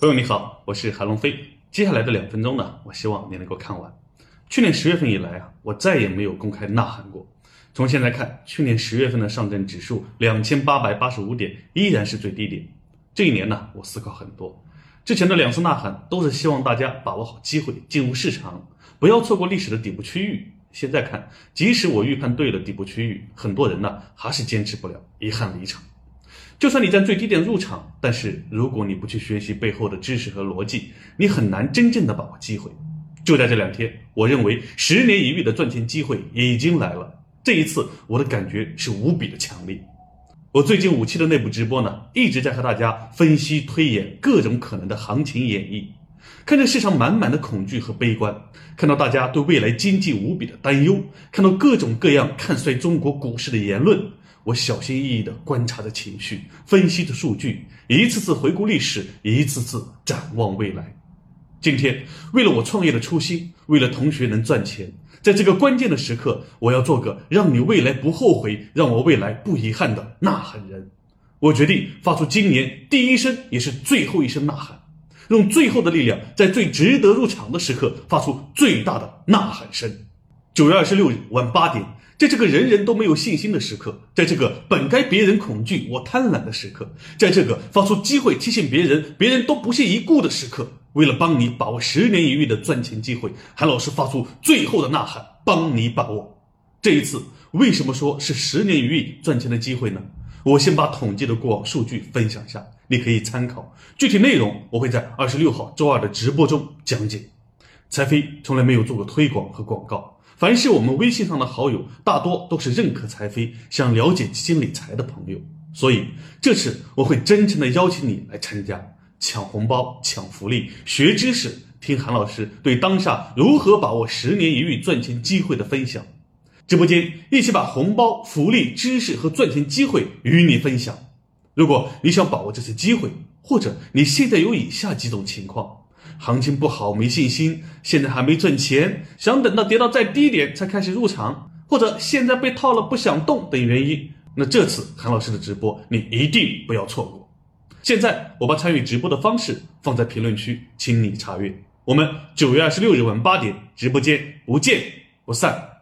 朋友你好，我是韩龙飞。接下来的两分钟呢，我希望你能够看完。去年十月份以来啊，我再也没有公开呐喊过。从现在看，去年十月份的上证指数两千八百八十五点依然是最低点。这一年呢，我思考很多。之前的两次呐喊都是希望大家把握好机会，进入市场，不要错过历史的底部区域。现在看，即使我预判对了底部区域，很多人呢还是坚持不了，遗憾离场。就算你在最低点入场，但是如果你不去学习背后的知识和逻辑，你很难真正的把握机会。就在这两天，我认为十年一遇的赚钱机会已经来了。这一次，我的感觉是无比的强烈。我最近五期的内部直播呢，一直在和大家分析推演各种可能的行情演绎，看着市场满满的恐惧和悲观，看到大家对未来经济无比的担忧，看到各种各样看衰中国股市的言论。我小心翼翼地观察着情绪，分析着数据，一次次回顾历史，一次次展望未来。今天，为了我创业的初心，为了同学能赚钱，在这个关键的时刻，我要做个让你未来不后悔，让我未来不遗憾的呐喊人。我决定发出今年第一声，也是最后一声呐喊，用最后的力量，在最值得入场的时刻，发出最大的呐喊声。九月二十六日晚八点。在这个人人都没有信心的时刻，在这个本该别人恐惧我贪婪的时刻，在这个发出机会提醒别人别人都不屑一顾的时刻，为了帮你把握十年一遇的赚钱机会，韩老师发出最后的呐喊，帮你把握。这一次为什么说是十年一遇赚钱的机会呢？我先把统计的过往数据分享下，你可以参考。具体内容我会在二十六号周二的直播中讲解。财飞从来没有做过推广和广告。凡是我们微信上的好友，大多都是认可财飞、想了解基金理财的朋友，所以这次我会真诚的邀请你来参加，抢红包、抢福利、学知识，听韩老师对当下如何把握十年一遇赚钱机会的分享。直播间一起把红包、福利、知识和赚钱机会与你分享。如果你想把握这次机会，或者你现在有以下几种情况。行情不好，没信心，现在还没赚钱，想等到跌到再低点才开始入场，或者现在被套了不想动等原因，那这次韩老师的直播你一定不要错过。现在我把参与直播的方式放在评论区，请你查阅。我们九月二十六日晚八点直播间不见不散。